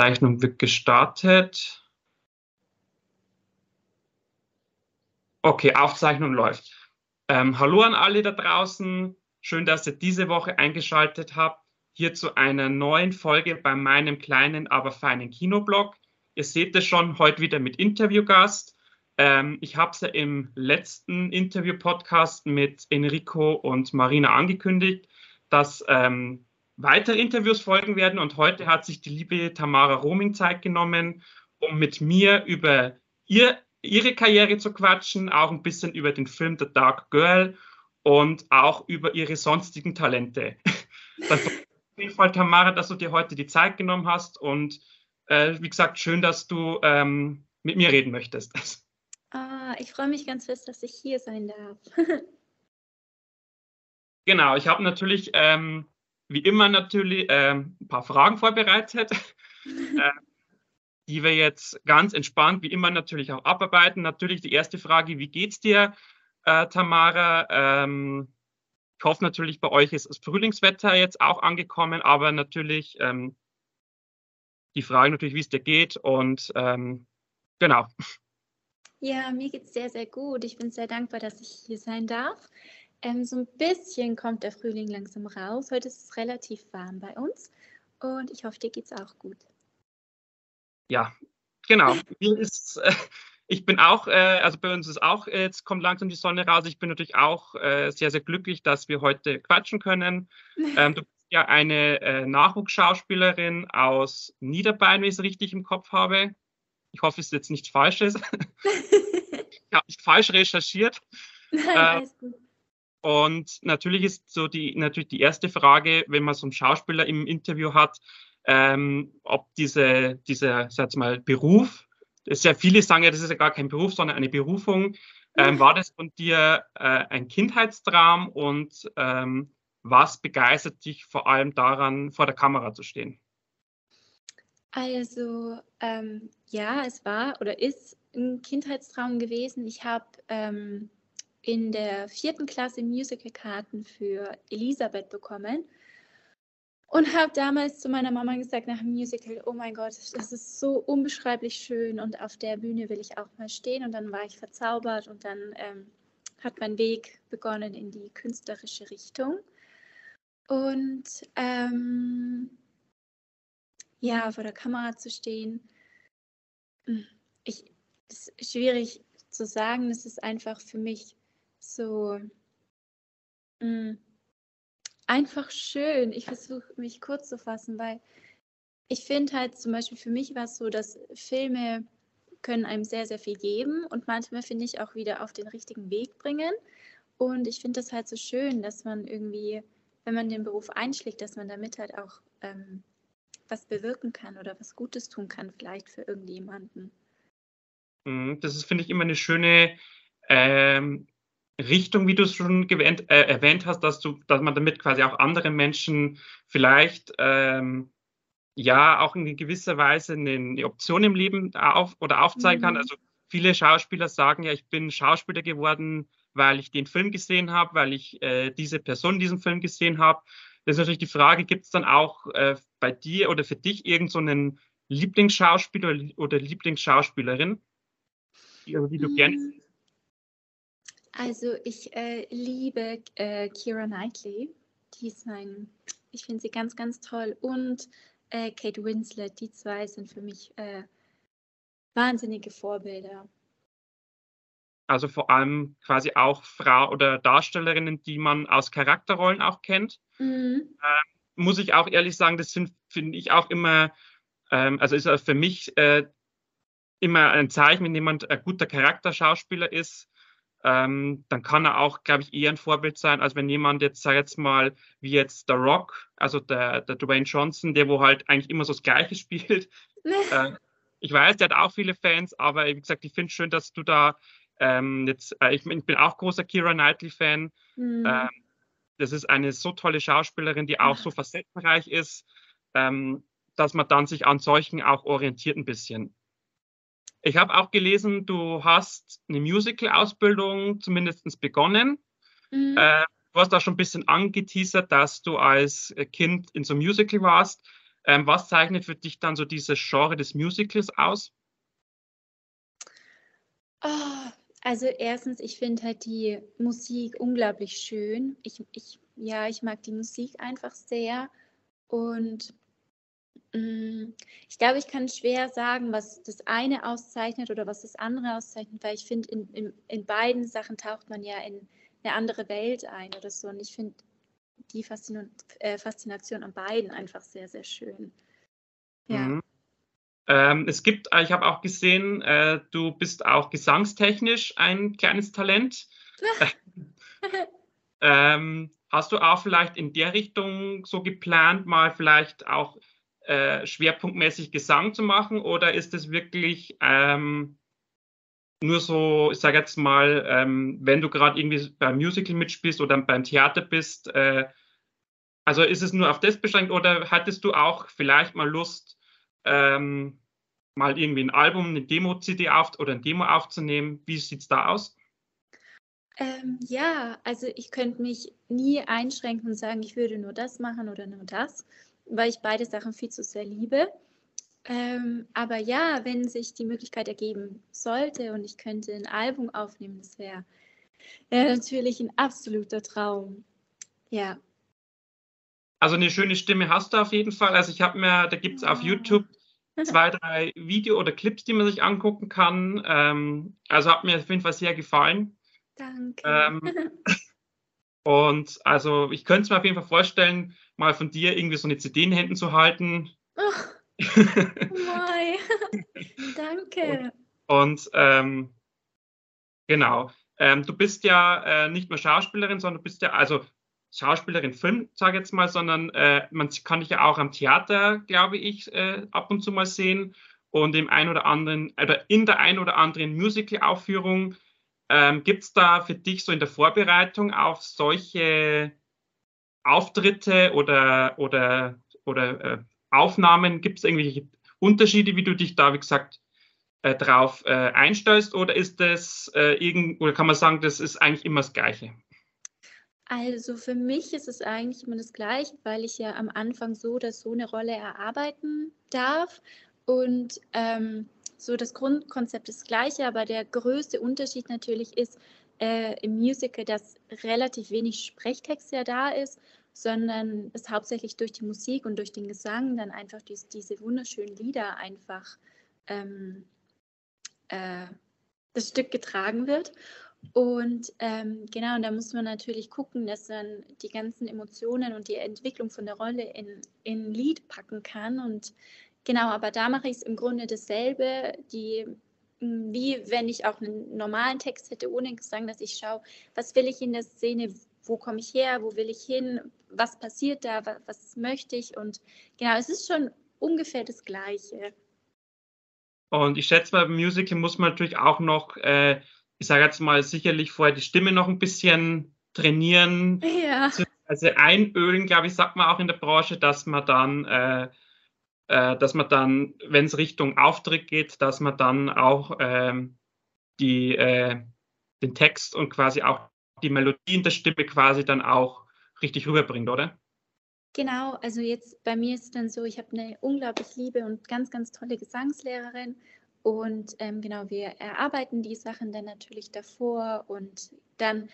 Zeichnung wird gestartet. Okay, Aufzeichnung läuft. Ähm, hallo an alle da draußen. Schön, dass ihr diese Woche eingeschaltet habt. Hier zu einer neuen Folge bei meinem kleinen, aber feinen Kinoblog. Ihr seht es schon, heute wieder mit Interviewgast. Ähm, ich habe es ja im letzten Interview-Podcast mit Enrico und Marina angekündigt, dass ähm, weitere Interviews folgen werden. Und heute hat sich die liebe Tamara Roming Zeit genommen, um mit mir über ihr, ihre Karriere zu quatschen, auch ein bisschen über den Film The Dark Girl und auch über ihre sonstigen Talente. Das auf jeden Fall, Tamara, dass du dir heute die Zeit genommen hast und äh, wie gesagt, schön, dass du ähm, mit mir reden möchtest. Ah, ich freue mich ganz fest, dass ich hier sein darf. genau, ich habe natürlich ähm, wie immer natürlich äh, ein paar Fragen vorbereitet, äh, die wir jetzt ganz entspannt, wie immer natürlich auch abarbeiten. Natürlich die erste Frage, wie geht's dir, äh, Tamara? Ähm, ich hoffe natürlich, bei euch ist das Frühlingswetter jetzt auch angekommen, aber natürlich ähm, die Frage natürlich, wie es dir geht und ähm, genau. Ja, mir geht es sehr, sehr gut. Ich bin sehr dankbar, dass ich hier sein darf. Ähm, so ein bisschen kommt der Frühling langsam raus. Heute ist es relativ warm bei uns und ich hoffe, dir geht es auch gut. Ja, genau. Ist, äh, ich bin auch, äh, also bei uns ist auch, äh, jetzt kommt langsam die Sonne raus. Ich bin natürlich auch äh, sehr, sehr glücklich, dass wir heute quatschen können. Ähm, du bist ja eine äh, Nachwuchsschauspielerin aus Niederbayern, wenn ich es richtig im Kopf habe. Ich hoffe, es ist jetzt nichts Falsches. ich habe nicht falsch recherchiert. Nein, alles gut. Und natürlich ist so die, natürlich die erste Frage, wenn man so einen Schauspieler im Interview hat, ähm, ob diese, dieser, sag mal, Beruf, sehr viele sagen ja, das ist ja gar kein Beruf, sondern eine Berufung. Ähm, war das von dir äh, ein Kindheitstraum und ähm, was begeistert dich vor allem daran, vor der Kamera zu stehen? Also ähm, ja, es war oder ist ein Kindheitstraum gewesen. Ich habe ähm, in der vierten Klasse Musicalkarten für Elisabeth bekommen und habe damals zu meiner Mama gesagt nach dem Musical, oh mein Gott, das ist so unbeschreiblich schön und auf der Bühne will ich auch mal stehen. Und dann war ich verzaubert und dann ähm, hat mein Weg begonnen in die künstlerische Richtung. Und ähm, ja, vor der Kamera zu stehen, hm, ich, ist schwierig zu sagen, es ist einfach für mich so mh, mm, einfach schön. Ich versuche mich kurz zu fassen, weil ich finde halt zum Beispiel für mich war es so, dass Filme können einem sehr, sehr viel geben und manchmal finde ich auch wieder auf den richtigen Weg bringen. Und ich finde das halt so schön, dass man irgendwie, wenn man den Beruf einschlägt, dass man damit halt auch ähm, was bewirken kann oder was Gutes tun kann, vielleicht für irgendjemanden. Mhm, das ist, finde ich, immer eine schöne ähm, Richtung, wie du es schon gewähnt, äh, erwähnt hast, dass du, dass man damit quasi auch anderen Menschen vielleicht ähm, ja auch in gewisser Weise eine, eine Option im Leben auf oder aufzeigen mhm. kann. Also viele Schauspieler sagen ja, ich bin Schauspieler geworden, weil ich den Film gesehen habe, weil ich äh, diese Person in diesem Film gesehen habe. Das ist natürlich die Frage, gibt es dann auch äh, bei dir oder für dich irgendeinen so Lieblingsschauspieler oder Lieblingsschauspielerin, die, die du mhm. gerne also ich äh, liebe äh, Kira Knightley. Die ist mein, ich finde sie ganz, ganz toll. Und äh, Kate Winslet, die zwei sind für mich äh, wahnsinnige Vorbilder. Also vor allem quasi auch Frau oder Darstellerinnen, die man aus Charakterrollen auch kennt. Mhm. Ähm, muss ich auch ehrlich sagen, das finde ich auch immer, ähm, also ist für mich äh, immer ein Zeichen, wenn jemand ein guter Charakterschauspieler ist, ähm, dann kann er auch, glaube ich, eher ein Vorbild sein, als wenn jemand jetzt, sag jetzt mal, wie jetzt The Rock, also der, der Dwayne Johnson, der wo halt eigentlich immer so das Gleiche spielt. äh, ich weiß, der hat auch viele Fans, aber wie gesagt, ich finde es schön, dass du da ähm, jetzt, äh, ich, ich, bin auch großer Kira Knightley-Fan. Mhm. Ähm, das ist eine so tolle Schauspielerin, die auch so facettenreich ist, ähm, dass man dann sich an solchen auch orientiert ein bisschen. Ich habe auch gelesen, du hast eine Musical-Ausbildung zumindest begonnen. Mhm. Äh, du hast auch schon ein bisschen angeteasert, dass du als Kind in so einem Musical warst. Ähm, was zeichnet für dich dann so dieses Genre des Musicals aus? Oh, also erstens, ich finde halt die Musik unglaublich schön. Ich, ich, ja, ich mag die Musik einfach sehr. Und ich glaube, ich kann schwer sagen, was das eine auszeichnet oder was das andere auszeichnet, weil ich finde, in, in, in beiden Sachen taucht man ja in eine andere Welt ein oder so. Und ich finde die Faszination, äh, Faszination an beiden einfach sehr, sehr schön. Ja. Mhm. Ähm, es gibt, äh, ich habe auch gesehen, äh, du bist auch gesangstechnisch ein kleines Talent. ähm, hast du auch vielleicht in der Richtung so geplant, mal vielleicht auch äh, schwerpunktmäßig Gesang zu machen oder ist es wirklich ähm, nur so, ich sage jetzt mal, ähm, wenn du gerade irgendwie beim Musical mitspielst oder beim Theater bist, äh, also ist es nur auf das beschränkt oder hattest du auch vielleicht mal Lust, ähm, mal irgendwie ein Album, eine Demo-CD auf oder ein Demo aufzunehmen. Wie sieht es da aus? Ähm, ja, also ich könnte mich nie einschränken und sagen, ich würde nur das machen oder nur das, weil ich beide Sachen viel zu sehr liebe. Ähm, aber ja, wenn sich die Möglichkeit ergeben sollte und ich könnte ein Album aufnehmen, das wäre wär natürlich ein absoluter Traum. Ja. Also eine schöne Stimme hast du auf jeden Fall. Also ich habe mir, da gibt es auf YouTube zwei, drei Video oder Clips, die man sich angucken kann. Ähm, also hat mir auf jeden Fall sehr gefallen. Danke. Ähm, und also ich könnte es mir auf jeden Fall vorstellen, mal von dir irgendwie so eine CD in Händen zu halten. Oh, my. Danke. Und, und ähm, genau. Ähm, du bist ja äh, nicht nur Schauspielerin, sondern du bist ja, also Schauspielerin Film, sage ich jetzt mal, sondern äh, man kann dich ja auch am Theater, glaube ich, äh, ab und zu mal sehen und im ein oder anderen oder in der ein oder anderen Musical-Aufführung. Ähm, Gibt es da für dich so in der Vorbereitung auf solche Auftritte oder, oder, oder äh, Aufnahmen, gibt es irgendwelche Unterschiede, wie du dich da, wie gesagt, äh, drauf äh, einstellst oder ist das äh, irgend oder kann man sagen, das ist eigentlich immer das Gleiche? Also für mich ist es eigentlich immer das Gleiche, weil ich ja am Anfang so oder so eine Rolle erarbeiten darf. Und ähm, so das Grundkonzept ist das gleiche, aber der größte Unterschied natürlich ist äh, im Musical, dass relativ wenig Sprechtext ja da ist, sondern es hauptsächlich durch die Musik und durch den Gesang dann einfach dies, diese wunderschönen Lieder einfach ähm, äh, das Stück getragen wird. Und ähm, genau, und da muss man natürlich gucken, dass man die ganzen Emotionen und die Entwicklung von der Rolle in, in Lied packen kann. Und genau, aber da mache ich es im Grunde dasselbe, die, hm, wie wenn ich auch einen normalen Text hätte ohne Gesang, dass ich schaue, was will ich in der Szene, wo komme ich her, wo will ich hin, was passiert da, was, was möchte ich. Und genau, es ist schon ungefähr das Gleiche. Und ich schätze, beim Musical muss man natürlich auch noch äh, ich sage jetzt mal, sicherlich vorher die Stimme noch ein bisschen trainieren. Ja. Also einölen, glaube ich, sagt man auch in der Branche, dass man dann, äh, äh, dass man dann, wenn es Richtung Auftritt geht, dass man dann auch ähm, die, äh, den Text und quasi auch die Melodie in der Stimme quasi dann auch richtig rüberbringt, oder? Genau, also jetzt bei mir ist es dann so, ich habe eine unglaublich liebe und ganz, ganz tolle Gesangslehrerin und ähm, genau, wir erarbeiten die Sachen dann natürlich davor und dann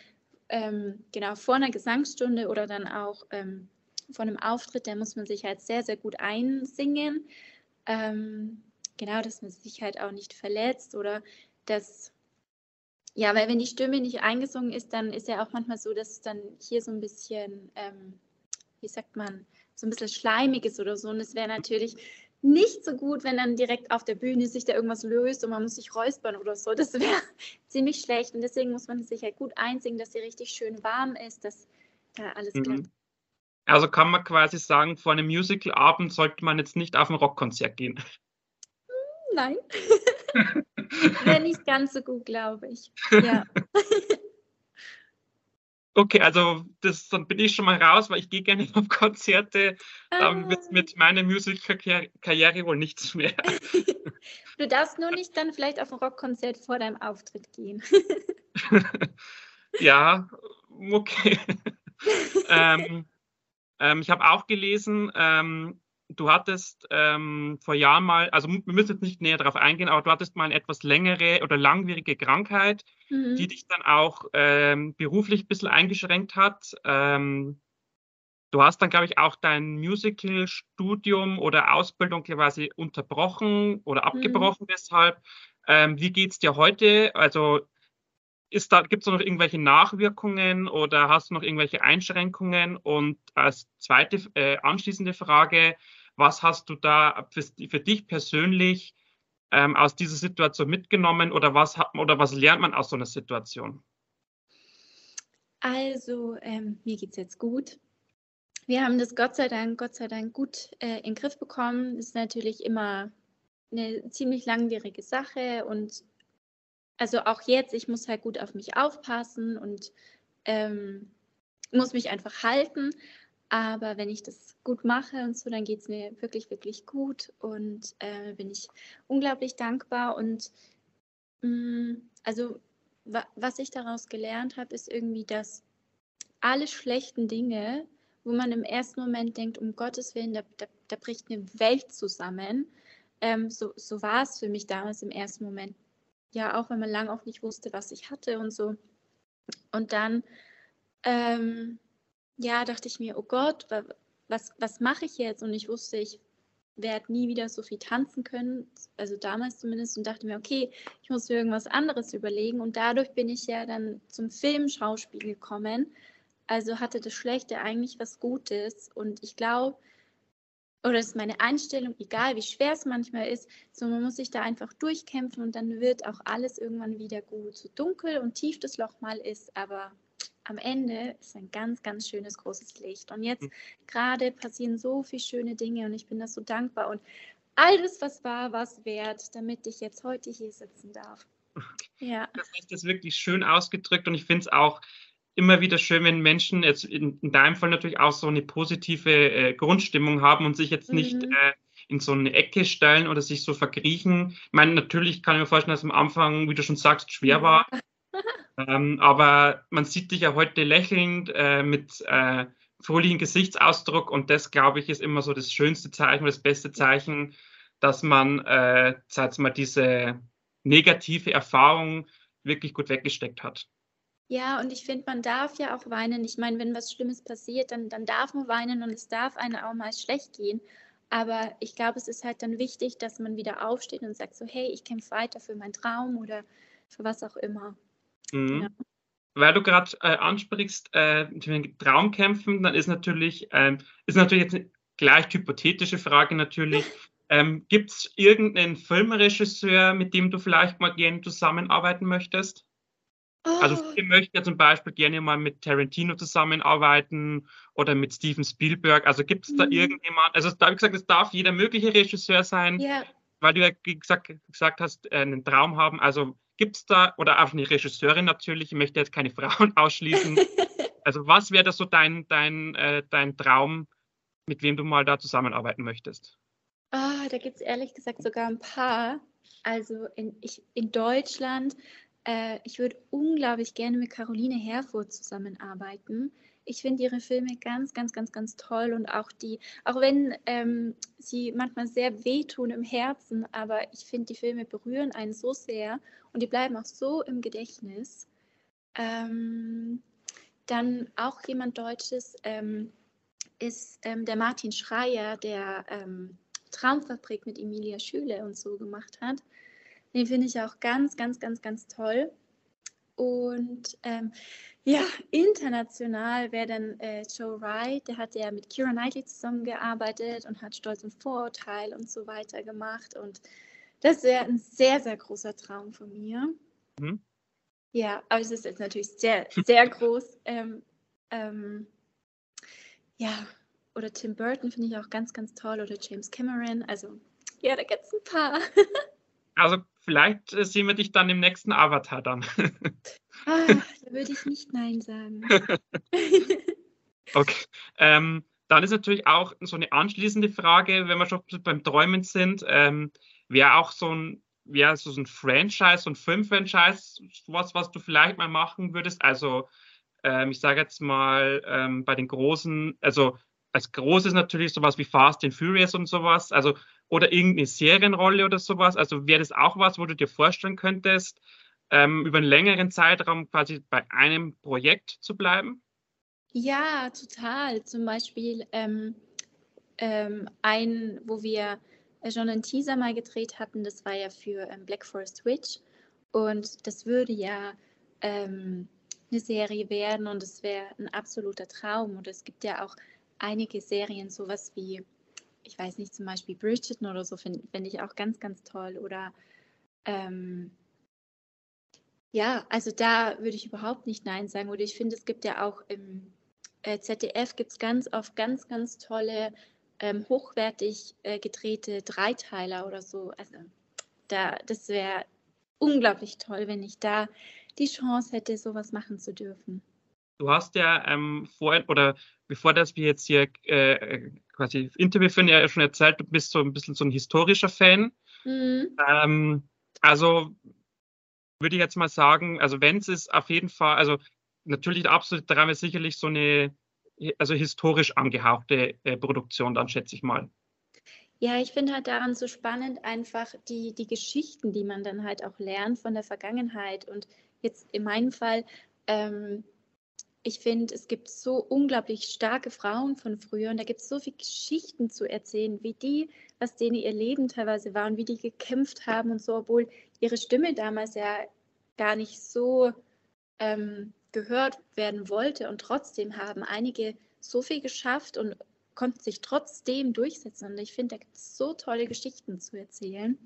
ähm, genau vor einer Gesangsstunde oder dann auch ähm, vor einem Auftritt, da muss man sich halt sehr, sehr gut einsingen. Ähm, genau, dass man sich halt auch nicht verletzt oder dass, ja, weil wenn die Stimme nicht eingesungen ist, dann ist ja auch manchmal so, dass es dann hier so ein bisschen, ähm, wie sagt man, so ein bisschen schleimig ist oder so. Und es wäre natürlich nicht so gut, wenn dann direkt auf der Bühne sich da irgendwas löst und man muss sich räuspern oder so. Das wäre ziemlich schlecht. Und deswegen muss man sich halt gut einsingen, dass sie richtig schön warm ist, dass da alles mhm. klappt. Also kann man quasi sagen, vor einem Musical-Abend sollte man jetzt nicht auf ein Rockkonzert gehen. Nein. wäre nicht ganz so gut, glaube ich. Ja. Okay, also das, dann bin ich schon mal raus, weil ich gehe gerne auf Konzerte. Dann wird mit ah. meiner Musical-Karriere wohl nichts mehr. du darfst nur nicht dann vielleicht auf ein Rockkonzert vor deinem Auftritt gehen. ja, okay. ähm, ähm, ich habe auch gelesen, ähm, du hattest ähm, vor Jahren mal, also wir müssen jetzt nicht näher darauf eingehen, aber du hattest mal eine etwas längere oder langwierige Krankheit, mhm. die dich dann auch ähm, beruflich ein bisschen eingeschränkt hat. Ähm, du hast dann, glaube ich, auch dein Musical-Studium oder Ausbildung quasi unterbrochen oder mhm. abgebrochen mhm. deshalb. Ähm, wie geht es dir heute? Also da, gibt es noch irgendwelche Nachwirkungen oder hast du noch irgendwelche Einschränkungen? Und als zweite äh, anschließende Frage, was hast du da für, für dich persönlich ähm, aus dieser Situation mitgenommen oder was, hat, oder was lernt man aus so einer Situation? Also, ähm, mir geht es jetzt gut. Wir haben das Gott sei Dank, Gott sei Dank gut äh, in den Griff bekommen. Das ist natürlich immer eine ziemlich langwierige Sache und also auch jetzt, ich muss halt gut auf mich aufpassen und ähm, muss mich einfach halten. Aber wenn ich das gut mache und so, dann geht es mir wirklich, wirklich gut und äh, bin ich unglaublich dankbar. Und mh, mm, also wa was ich daraus gelernt habe, ist irgendwie, dass alle schlechten Dinge, wo man im ersten Moment denkt, um Gottes Willen, da, da, da bricht eine Welt zusammen. Ähm, so, so war es für mich damals im ersten Moment ja, auch wenn man lange auch nicht wusste, was ich hatte und so. Und dann, ähm, ja, dachte ich mir, oh Gott, was, was mache ich jetzt? Und ich wusste, ich werde nie wieder so viel tanzen können, also damals zumindest, und dachte mir, okay, ich muss mir irgendwas anderes überlegen. Und dadurch bin ich ja dann zum Filmschauspiel gekommen. Also hatte das Schlechte eigentlich was Gutes. Und ich glaube, oder ist meine Einstellung, egal wie schwer es manchmal ist, so man muss sich da einfach durchkämpfen und dann wird auch alles irgendwann wieder gut. So dunkel und tief das Loch mal ist, aber am Ende ist ein ganz, ganz schönes großes Licht. Und jetzt mhm. gerade passieren so viele schöne Dinge und ich bin das so dankbar und alles, was war, war es wert, damit ich jetzt heute hier sitzen darf. Ja. Das ist das wirklich schön ausgedrückt und ich finde es auch immer wieder schön, wenn Menschen jetzt in, in deinem Fall natürlich auch so eine positive äh, Grundstimmung haben und sich jetzt nicht mhm. äh, in so eine Ecke stellen oder sich so verkriechen. Ich meine, natürlich kann ich mir vorstellen, dass es am Anfang, wie du schon sagst, schwer war. ähm, aber man sieht dich ja heute lächelnd äh, mit äh, fröhlichem Gesichtsausdruck und das, glaube ich, ist immer so das schönste Zeichen, das beste Zeichen, dass man, äh, mal, diese negative Erfahrung wirklich gut weggesteckt hat. Ja, und ich finde, man darf ja auch weinen. Ich meine, wenn was Schlimmes passiert, dann, dann darf man weinen und es darf einem auch mal schlecht gehen. Aber ich glaube, es ist halt dann wichtig, dass man wieder aufsteht und sagt so, hey, ich kämpfe weiter für meinen Traum oder für was auch immer. Mhm. Ja. Weil du gerade äh, ansprichst, äh, Traumkämpfen, dann ist natürlich, äh, ist natürlich jetzt eine gleich hypothetische Frage natürlich. Ähm, Gibt es irgendeinen Filmregisseur, mit dem du vielleicht mal gerne zusammenarbeiten möchtest? Also oh. viele möchten ja zum Beispiel gerne mal mit Tarantino zusammenarbeiten oder mit Steven Spielberg. Also gibt es da mhm. irgendjemand, also da habe ich gesagt, es darf jeder mögliche Regisseur sein, yeah. weil du ja gesagt, gesagt hast, äh, einen Traum haben. Also gibt es da, oder auch eine Regisseurin natürlich, ich möchte jetzt keine Frauen ausschließen. also was wäre das so dein, dein, äh, dein Traum, mit wem du mal da zusammenarbeiten möchtest? Oh, da gibt es ehrlich gesagt sogar ein paar. Also in, ich, in Deutschland äh, ich würde unglaublich gerne mit Caroline Herfurth zusammenarbeiten. Ich finde ihre Filme ganz, ganz, ganz, ganz toll und auch die, auch wenn ähm, sie manchmal sehr wehtun im Herzen, aber ich finde, die Filme berühren einen so sehr und die bleiben auch so im Gedächtnis. Ähm, dann auch jemand Deutsches ähm, ist ähm, der Martin Schreier, der ähm, Traumfabrik mit Emilia Schüle und so gemacht hat. Den finde ich auch ganz, ganz, ganz, ganz toll. Und ähm, ja, international wäre dann äh, Joe Wright, der hat ja mit Kira Knightley zusammengearbeitet und hat Stolz und Vorurteil und so weiter gemacht. Und das wäre ein sehr, sehr großer Traum von mir. Mhm. Ja, aber es ist jetzt natürlich sehr, sehr groß. Ähm, ähm, ja, oder Tim Burton finde ich auch ganz, ganz toll oder James Cameron. Also ja, da gibt es ein paar. Also vielleicht äh, sehen wir dich dann im nächsten Avatar dann. ah, da würde ich nicht Nein sagen. okay. Ähm, dann ist natürlich auch so eine anschließende Frage, wenn wir schon beim Träumen sind, ähm, wäre auch so ein, wäre so ein Franchise, so ein Filmfranchise, sowas, was du vielleicht mal machen würdest? Also ähm, ich sage jetzt mal ähm, bei den großen, also als großes natürlich sowas wie Fast and Furious und sowas, also oder irgendeine Serienrolle oder sowas. Also wäre das auch was, wo du dir vorstellen könntest, ähm, über einen längeren Zeitraum quasi bei einem Projekt zu bleiben? Ja, total. Zum Beispiel ähm, ähm, ein, wo wir schon einen Teaser mal gedreht hatten, das war ja für ähm, Black Forest Witch. Und das würde ja ähm, eine Serie werden und es wäre ein absoluter Traum. Und es gibt ja auch einige Serien, sowas wie, ich weiß nicht, zum Beispiel Bridgerton oder so, finde find ich auch ganz, ganz toll. Oder ähm, ja, also da würde ich überhaupt nicht Nein sagen. Oder ich finde, es gibt ja auch im äh, ZDF gibt es ganz oft ganz, ganz tolle, ähm, hochwertig äh, gedrehte Dreiteiler oder so. Also da, das wäre unglaublich toll, wenn ich da die Chance hätte, sowas machen zu dürfen. Du hast ja ähm, vorhin oder bevor das wir jetzt hier äh, quasi Interview führen, ja schon erzählt, du bist so ein bisschen so ein historischer Fan. Mhm. Ähm, also würde ich jetzt mal sagen, also wenn es ist auf jeden Fall, also natürlich der absolute Traum ist sicherlich so eine also historisch angehauchte äh, Produktion, dann schätze ich mal. Ja, ich finde halt daran so spannend einfach die, die Geschichten, die man dann halt auch lernt von der Vergangenheit. Und jetzt in meinem Fall, ähm, ich finde, es gibt so unglaublich starke Frauen von früher und da gibt es so viele Geschichten zu erzählen, wie die, was denen ihr Leben teilweise war und wie die gekämpft haben und so, obwohl ihre Stimme damals ja gar nicht so ähm, gehört werden wollte. Und trotzdem haben einige so viel geschafft und konnten sich trotzdem durchsetzen. Und ich finde, da gibt es so tolle Geschichten zu erzählen.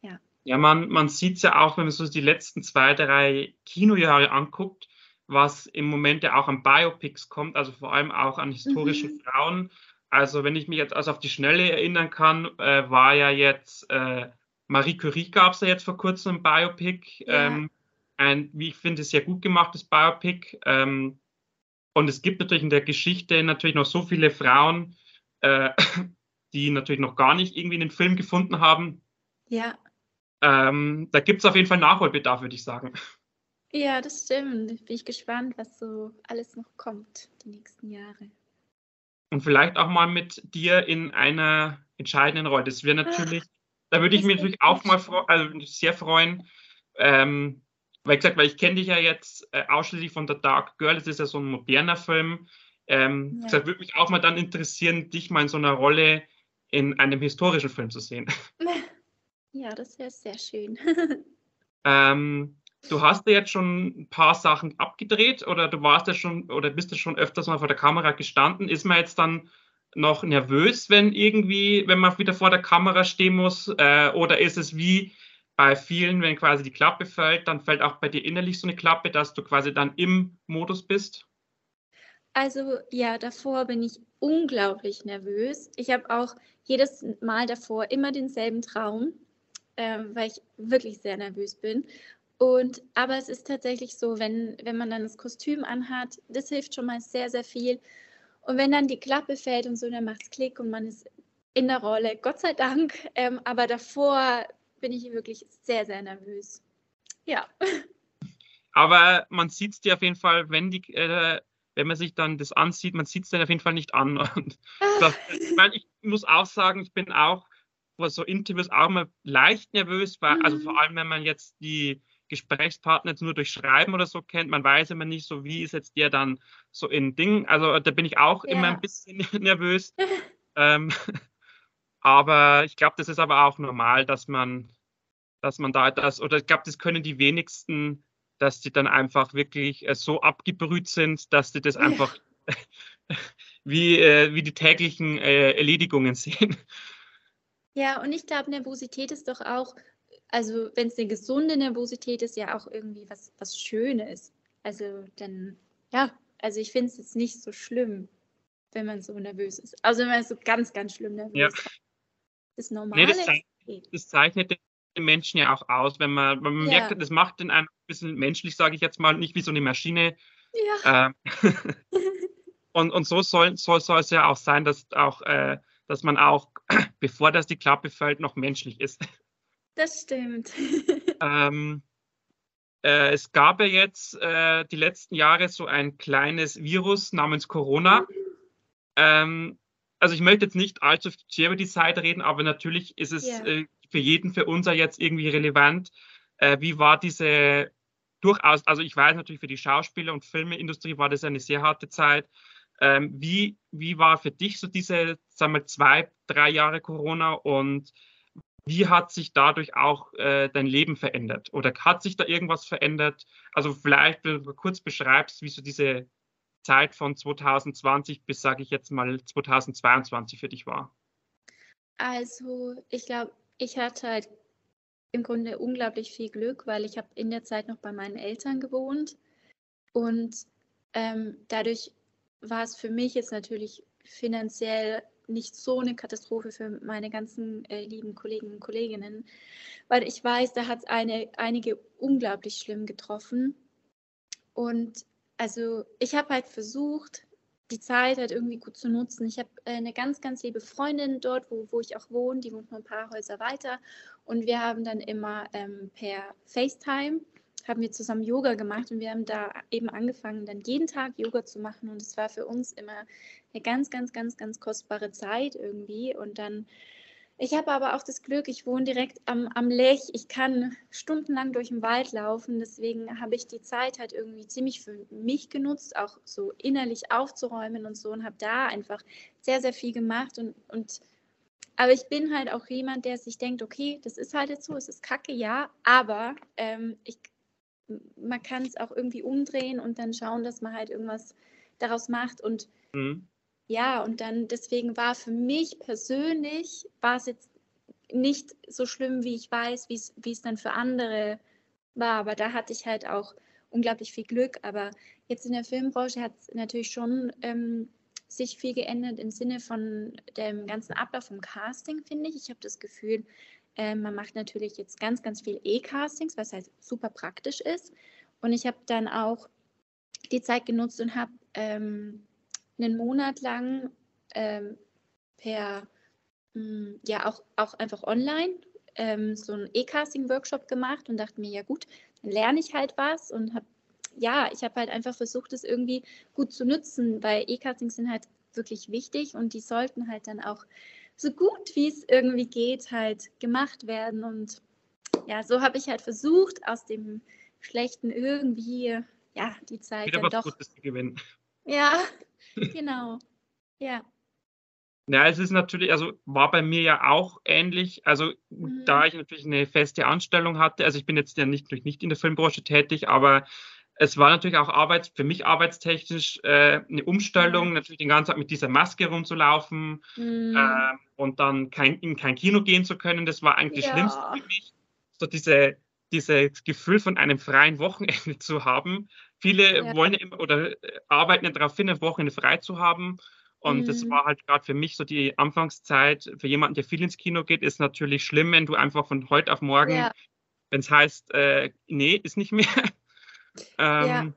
Ja. Ja, man, man sieht es ja auch, wenn man so die letzten zwei, drei Kinojahre anguckt, was im Moment ja auch an Biopics kommt, also vor allem auch an historischen mhm. Frauen. Also wenn ich mich jetzt also auf die Schnelle erinnern kann, äh, war ja jetzt äh, Marie Curie gab es ja jetzt vor kurzem ein Biopic. Ja. Ähm, ein, wie ich finde, sehr gut gemachtes Biopic. Ähm, und es gibt natürlich in der Geschichte natürlich noch so viele Frauen, äh, die natürlich noch gar nicht irgendwie einen Film gefunden haben. Ja. Ähm, da gibt es auf jeden Fall Nachholbedarf, würde ich sagen. Ja, das stimmt. Bin ich gespannt, was so alles noch kommt die nächsten Jahre. Und vielleicht auch mal mit dir in einer entscheidenden Rolle. Das wäre natürlich, Ach, da würde ich mich natürlich auch mal also sehr freuen, ähm, weil gesagt, weil ich kenne dich ja jetzt äh, ausschließlich von The Dark Girl, das ist ja so ein moderner Film. Ähm, ja. Deshalb würde mich auch mal dann interessieren, dich mal in so einer Rolle in einem historischen Film zu sehen. Ja, das wäre sehr schön. ähm, du hast ja jetzt schon ein paar Sachen abgedreht oder du warst ja schon oder bist du schon öfters mal vor der Kamera gestanden. Ist man jetzt dann noch nervös, wenn irgendwie, wenn man wieder vor der Kamera stehen muss? Äh, oder ist es wie bei vielen, wenn quasi die Klappe fällt, dann fällt auch bei dir innerlich so eine Klappe, dass du quasi dann im Modus bist? Also ja, davor bin ich unglaublich nervös. Ich habe auch jedes Mal davor immer denselben Traum, äh, weil ich wirklich sehr nervös bin. Und aber es ist tatsächlich so, wenn, wenn man dann das Kostüm anhat, das hilft schon mal sehr, sehr viel. Und wenn dann die Klappe fällt und so, dann macht es Klick und man ist in der Rolle, Gott sei Dank. Ähm, aber davor bin ich wirklich sehr, sehr nervös. Ja. Aber man sieht es dir auf jeden Fall, wenn, die, äh, wenn man sich dann das ansieht, man sieht es dann auf jeden Fall nicht an. Und das, ich, mein, ich muss auch sagen, ich bin auch vor so Interviews auch mal leicht nervös, weil, also mhm. also vor allem, wenn man jetzt die Gesprächspartner jetzt nur durch Schreiben oder so kennt, man weiß immer nicht so, wie ist jetzt der dann so in Ding. Also da bin ich auch ja. immer ein bisschen nervös. ähm, aber ich glaube, das ist aber auch normal, dass man, dass man da das, oder ich glaube, das können die wenigsten, dass die dann einfach wirklich äh, so abgebrüht sind, dass die das ja. einfach wie, äh, wie die täglichen äh, Erledigungen sehen. Ja, und ich glaube, Nervosität ist doch auch, also wenn es eine gesunde Nervosität ist, ja auch irgendwie was, was Schönes. Also dann, ja, also ich finde es jetzt nicht so schlimm, wenn man so nervös ist. Also wenn man so ganz, ganz schlimm nervös ja. ist das Normale. Nee, das, zeichnet, das, zeichnet den Menschen ja auch aus, wenn man, wenn man ja. merkt, das macht den einen ein bisschen menschlich, sage ich jetzt mal, nicht wie so eine Maschine. Ja. Ähm, und, und so soll, soll, soll es ja auch sein, dass auch, äh, dass man auch, bevor das die Klappe fällt, noch menschlich ist. Das stimmt. ähm, äh, es gab ja jetzt äh, die letzten Jahre so ein kleines Virus namens Corona. Ähm, also ich möchte jetzt nicht allzu viel über die Zeit reden, aber natürlich ist es yeah. äh, für jeden, für uns ja jetzt irgendwie relevant. Äh, wie war diese durchaus, also ich weiß natürlich für die Schauspieler und Filmeindustrie war das eine sehr harte Zeit. Ähm, wie, wie war für dich so diese, sagen wir, zwei, drei Jahre Corona und wie hat sich dadurch auch äh, dein Leben verändert? Oder hat sich da irgendwas verändert? Also vielleicht, wenn du kurz beschreibst, wie so diese Zeit von 2020 bis, sage ich jetzt mal, 2022 für dich war. Also ich glaube, ich hatte halt im Grunde unglaublich viel Glück, weil ich habe in der Zeit noch bei meinen Eltern gewohnt und ähm, dadurch war es für mich jetzt natürlich finanziell nicht so eine Katastrophe für meine ganzen äh, lieben Kollegen und Kolleginnen, weil ich weiß, da hat es einige unglaublich schlimm getroffen. Und also ich habe halt versucht, die Zeit halt irgendwie gut zu nutzen. Ich habe äh, eine ganz, ganz liebe Freundin dort, wo, wo ich auch wohne, die wohnt nur ein paar Häuser weiter. Und wir haben dann immer ähm, per FaceTime haben wir zusammen Yoga gemacht und wir haben da eben angefangen, dann jeden Tag Yoga zu machen und es war für uns immer eine ganz, ganz, ganz, ganz kostbare Zeit irgendwie und dann ich habe aber auch das Glück, ich wohne direkt am, am Lech. Ich kann stundenlang durch den Wald laufen. Deswegen habe ich die Zeit halt irgendwie ziemlich für mich genutzt, auch so innerlich aufzuräumen und so und habe da einfach sehr, sehr viel gemacht. Und, und aber ich bin halt auch jemand, der sich denkt, okay, das ist halt jetzt so, es ist kacke, ja, aber ähm, ich man kann es auch irgendwie umdrehen und dann schauen, dass man halt irgendwas daraus macht. Und mhm. ja, und dann deswegen war für mich persönlich, war es jetzt nicht so schlimm, wie ich weiß, wie es dann für andere war. Aber da hatte ich halt auch unglaublich viel Glück. Aber jetzt in der Filmbranche hat es natürlich schon ähm, sich viel geändert im Sinne von dem ganzen Ablauf vom Casting, finde ich. Ich habe das Gefühl, ähm, man macht natürlich jetzt ganz, ganz viel E-Castings, was halt super praktisch ist. Und ich habe dann auch die Zeit genutzt und habe ähm, einen Monat lang ähm, per, mh, hm, ja, auch, auch einfach online ähm, so einen E-Casting-Workshop gemacht und dachte mir, ja gut, dann lerne ich halt was und habe, ja, ich habe halt einfach versucht, es irgendwie gut zu nutzen, weil E-Castings sind halt wirklich wichtig und die sollten halt dann auch so gut wie es irgendwie geht, halt gemacht werden. Und ja, so habe ich halt versucht, aus dem Schlechten irgendwie, ja, die Zeit Wieder dann doch. Gutes zu gewinnen. Ja, genau. Ja. Ja, es ist natürlich, also war bei mir ja auch ähnlich. Also mhm. da ich natürlich eine feste Anstellung hatte, also ich bin jetzt ja nicht, nicht in der Filmbranche tätig, aber es war natürlich auch Arbeits, für mich arbeitstechnisch äh, eine Umstellung, mhm. natürlich den ganzen Tag mit dieser Maske rumzulaufen mhm. äh, und dann kein, in kein Kino gehen zu können. Das war eigentlich ja. Schlimmste für mich. So diese, dieses Gefühl von einem freien Wochenende zu haben. Viele ja. wollen oder äh, arbeiten ja darauf hin, ein Wochenende frei zu haben. Und mhm. das war halt gerade für mich so die Anfangszeit. Für jemanden, der viel ins Kino geht, ist natürlich schlimm, wenn du einfach von heute auf morgen, ja. wenn es heißt, äh, nee, ist nicht mehr, ähm,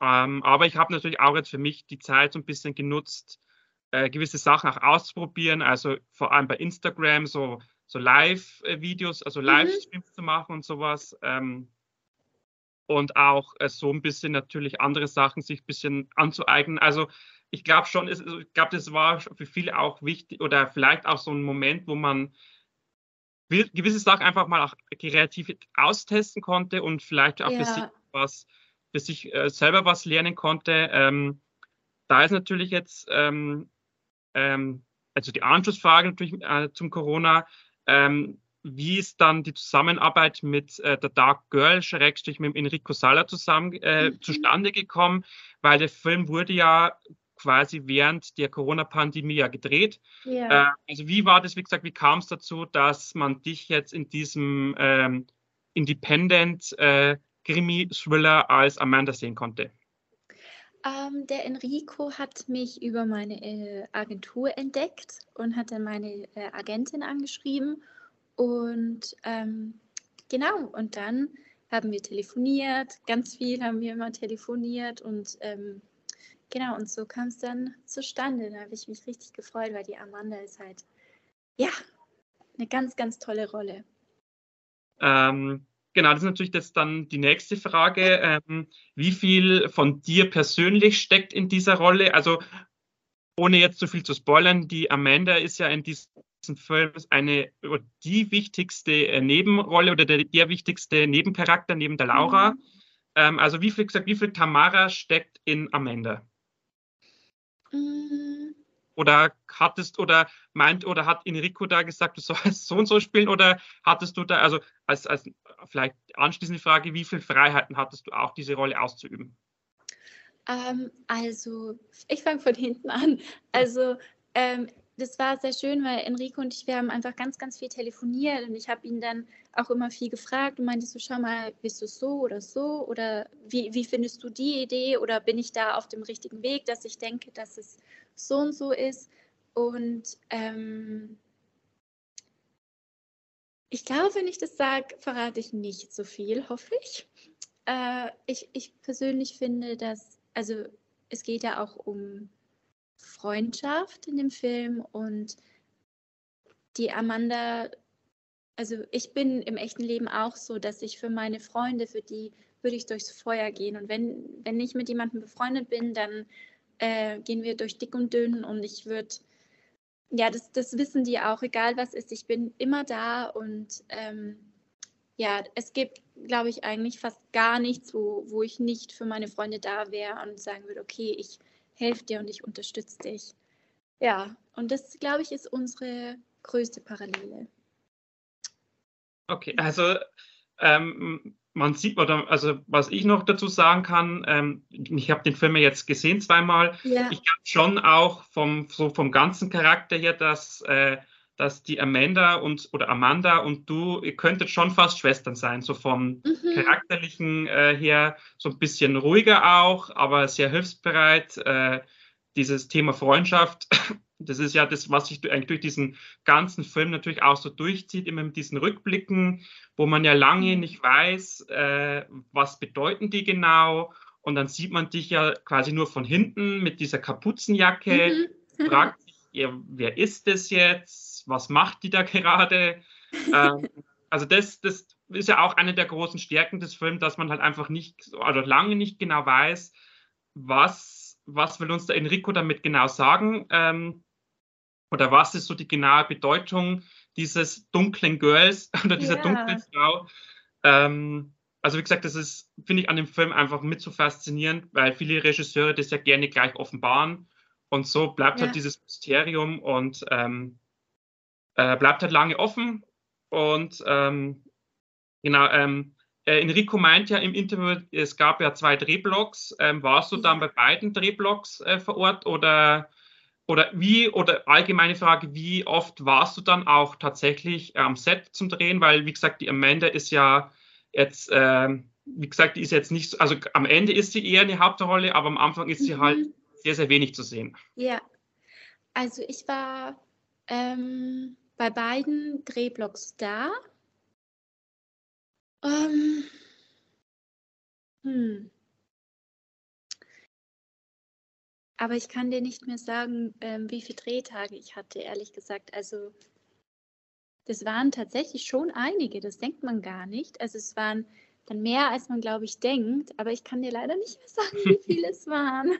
ja. ähm, aber ich habe natürlich auch jetzt für mich die Zeit so ein bisschen genutzt, äh, gewisse Sachen auch auszuprobieren, also vor allem bei Instagram so, so Live-Videos, also mhm. Livestreams mhm. zu machen und sowas. Ähm, und auch äh, so ein bisschen natürlich andere Sachen sich ein bisschen anzueignen. Also ich glaube schon, es, ich glaube, das war für viele auch wichtig oder vielleicht auch so ein Moment, wo man gewisse Sachen einfach mal auch kreativ austesten konnte und vielleicht auch ja. für sich was, für sich äh, selber was lernen konnte. Ähm, da ist natürlich jetzt, ähm, ähm, also die Anschlussfrage natürlich äh, zum Corona, ähm, wie ist dann die Zusammenarbeit mit äh, der Dark Girl, Schrägstrich mit Enrico Sala zusammen äh, mhm. zustande gekommen? Weil der Film wurde ja quasi während der Corona-Pandemie ja gedreht. Ja. Äh, also wie war das, wie gesagt, wie kam es dazu, dass man dich jetzt in diesem ähm, Independent äh, Krimi-Thriller als Amanda sehen konnte? Ähm, der Enrico hat mich über meine äh, Agentur entdeckt und hat dann meine äh, Agentin angeschrieben. Und ähm, genau, und dann haben wir telefoniert, ganz viel haben wir immer telefoniert und ähm, genau, und so kam es dann zustande. Da habe ich mich richtig gefreut, weil die Amanda ist halt, ja, eine ganz, ganz tolle Rolle. Ähm, Genau, das ist natürlich jetzt dann die nächste Frage. Ähm, wie viel von dir persönlich steckt in dieser Rolle? Also, ohne jetzt zu viel zu spoilern, die Amanda ist ja in diesem Film eine die wichtigste äh, Nebenrolle oder der, der wichtigste Nebencharakter neben der Laura. Mhm. Ähm, also wie viel gesagt, wie viel Tamara steckt in Amanda? Mhm. Oder hattest oder meint oder hat Enrico da gesagt, du sollst so und so spielen oder hattest du da, also als, als vielleicht anschließende Frage, wie viele Freiheiten hattest du auch diese Rolle auszuüben? Ähm, also, ich fange von hinten an. Also, ähm, das war sehr schön, weil Enrico und ich, wir haben einfach ganz, ganz viel telefoniert und ich habe ihn dann auch immer viel gefragt und meinte so, schau mal, bist du so oder so oder wie, wie findest du die Idee oder bin ich da auf dem richtigen Weg, dass ich denke, dass es so und so ist und ähm, ich glaube, wenn ich das sage, verrate ich nicht so viel, hoffe ich. Äh, ich. Ich persönlich finde, dass, also es geht ja auch um Freundschaft in dem Film und die Amanda, also ich bin im echten Leben auch so, dass ich für meine Freunde, für die würde ich durchs Feuer gehen. Und wenn, wenn ich mit jemandem befreundet bin, dann äh, gehen wir durch dick und dünn und ich würde, ja, das, das wissen die auch, egal was ist, ich bin immer da und ähm, ja, es gibt, glaube ich, eigentlich fast gar nichts, wo, wo ich nicht für meine Freunde da wäre und sagen würde, okay, ich helfe dir und ich unterstütze dich. Ja, und das, glaube ich, ist unsere größte Parallele. Okay, also ähm, man sieht, oder also was ich noch dazu sagen kann, ähm, ich habe den Film jetzt gesehen zweimal. Ja. Ich glaube schon auch vom, so vom ganzen Charakter her, dass, äh, dass die Amanda und oder Amanda und du, ihr könntet schon fast Schwestern sein, so vom mhm. charakterlichen äh, her, so ein bisschen ruhiger auch, aber sehr hilfsbereit. Äh, dieses Thema Freundschaft das ist ja das, was sich eigentlich durch diesen ganzen Film natürlich auch so durchzieht, immer mit diesen Rückblicken, wo man ja lange mhm. nicht weiß, äh, was bedeuten die genau. Und dann sieht man dich ja quasi nur von hinten mit dieser Kapuzenjacke, mhm. fragt sich, ja, wer ist das jetzt? Was macht die da gerade? ähm, also das, das ist ja auch eine der großen Stärken des Films, dass man halt einfach nicht, oder lange nicht genau weiß, was, was will uns der Enrico damit genau sagen. Ähm, oder was ist so die genaue Bedeutung dieses dunklen Girls oder dieser yeah. dunklen Frau? Ähm, also wie gesagt, das ist, finde ich, an dem Film einfach mit so faszinierend, weil viele Regisseure das ja gerne gleich offenbaren. Und so bleibt ja. halt dieses Mysterium und ähm, äh, bleibt halt lange offen. Und ähm, genau, ähm, äh, Enrico meint ja im Interview, es gab ja zwei Drehblocks. Ähm, warst du dann bei beiden Drehblocks äh, vor Ort oder oder wie, oder allgemeine Frage, wie oft warst du dann auch tatsächlich am Set zum Drehen? Weil, wie gesagt, die Amanda ist ja jetzt, äh, wie gesagt, die ist jetzt nicht, so, also am Ende ist sie eher eine Hauptrolle, aber am Anfang ist sie halt mhm. halt sehr, sehr wenig zu sehen. Ja, also ich war ähm, bei beiden Drehblocks da. Ähm, hm. Aber ich kann dir nicht mehr sagen, ähm, wie viele Drehtage ich hatte, ehrlich gesagt. Also das waren tatsächlich schon einige, das denkt man gar nicht. Also es waren dann mehr, als man, glaube ich, denkt. Aber ich kann dir leider nicht mehr sagen, wie viele es waren.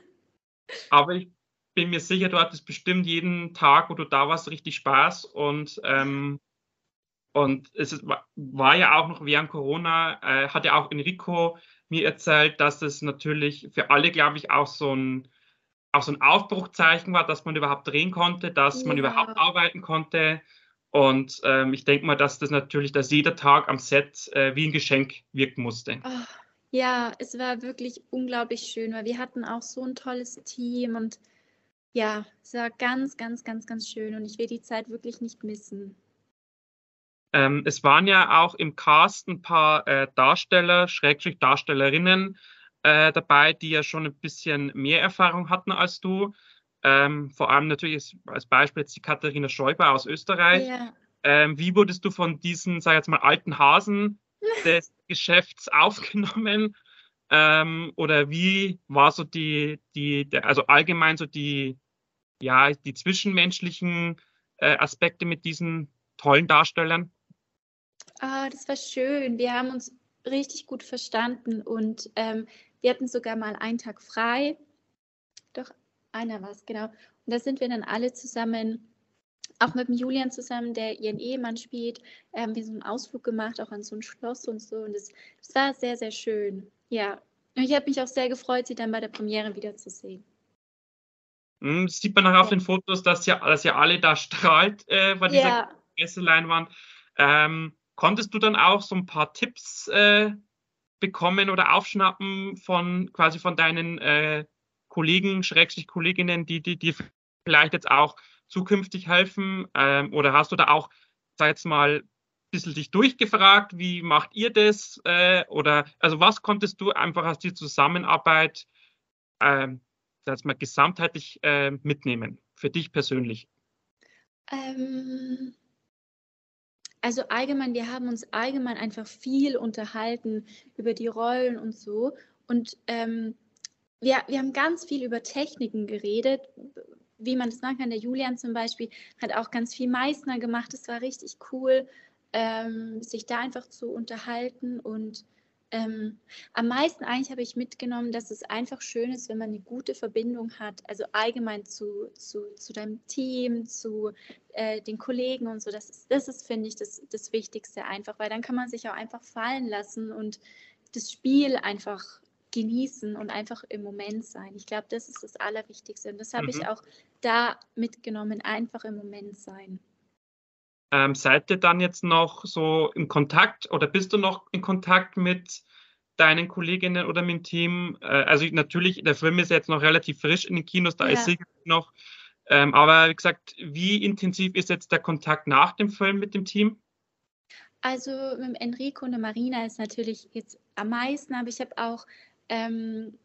Aber ich bin mir sicher, du hattest bestimmt jeden Tag, wo du da warst, richtig Spaß. Und, ähm, und es ist, war ja auch noch während Corona, äh, hat ja auch Enrico mir erzählt, dass es natürlich für alle, glaube ich, auch so ein auch so ein Aufbruchzeichen war, dass man überhaupt drehen konnte, dass ja. man überhaupt arbeiten konnte. Und ähm, ich denke mal, dass das natürlich, dass jeder Tag am Set äh, wie ein Geschenk wirken musste. Oh, ja, es war wirklich unglaublich schön, weil wir hatten auch so ein tolles Team und ja, es war ganz, ganz, ganz, ganz schön und ich will die Zeit wirklich nicht missen. Ähm, es waren ja auch im Cast ein paar äh, Darsteller, Schrägstrich Darstellerinnen, äh, dabei, die ja schon ein bisschen mehr Erfahrung hatten als du. Ähm, vor allem natürlich als Beispiel jetzt die Katharina Schäuber aus Österreich. Ja. Ähm, wie wurdest du von diesen, sag ich jetzt mal, alten Hasen des Geschäfts aufgenommen? Ähm, oder wie war so die, die, der, also allgemein so die, ja, die zwischenmenschlichen äh, Aspekte mit diesen tollen Darstellern? Ah, das war schön. Wir haben uns richtig gut verstanden und ähm, wir hatten sogar mal einen Tag frei. Doch Einer war es, genau. Und da sind wir dann alle zusammen auch mit dem Julian zusammen, der ihren Ehemann spielt, haben wir so einen Ausflug gemacht, auch an so ein Schloss und so. Und es war sehr, sehr schön. Ja. Und ich habe mich auch sehr gefreut, sie dann bei der Premiere wiederzusehen. Hm, das sieht man auch ja. auf den Fotos, dass ja, dass ja alle da strahlt äh, bei dieser ja. Presseleinwand. Ähm, konntest du dann auch so ein paar Tipps äh, bekommen oder aufschnappen von quasi von deinen äh, Kollegen, Schrägstrich Kolleginnen, die, die dir vielleicht jetzt auch zukünftig helfen? Ähm, oder hast du da auch, sag jetzt mal, ein bisschen dich durchgefragt, wie macht ihr das? Äh, oder also was konntest du einfach aus der Zusammenarbeit, ähm, sag mal, gesamtheitlich äh, mitnehmen, für dich persönlich? Ähm, also allgemein, wir haben uns allgemein einfach viel unterhalten über die Rollen und so. Und ähm, wir, wir haben ganz viel über Techniken geredet, wie man das machen kann. Der Julian zum Beispiel hat auch ganz viel Meißner gemacht. Das war richtig cool, ähm, sich da einfach zu unterhalten. Und ähm, am meisten eigentlich habe ich mitgenommen, dass es einfach schön ist, wenn man eine gute Verbindung hat. Also allgemein zu, zu, zu deinem Team, zu äh, den Kollegen und so. Das ist, das ist finde ich, das, das Wichtigste einfach, weil dann kann man sich auch einfach fallen lassen und das Spiel einfach genießen und einfach im Moment sein. Ich glaube, das ist das Allerwichtigste. Und das habe mhm. ich auch da mitgenommen, einfach im Moment sein. Ähm, seid ihr dann jetzt noch so in Kontakt oder bist du noch in Kontakt mit deinen Kolleginnen oder mit dem Team? Äh, also natürlich, der Film ist jetzt noch relativ frisch in den Kinos, da ja. ist sicher noch. Ähm, aber wie gesagt, wie intensiv ist jetzt der Kontakt nach dem Film mit dem Team? Also mit Enrico und der Marina ist natürlich jetzt am meisten, aber ich habe auch ähm,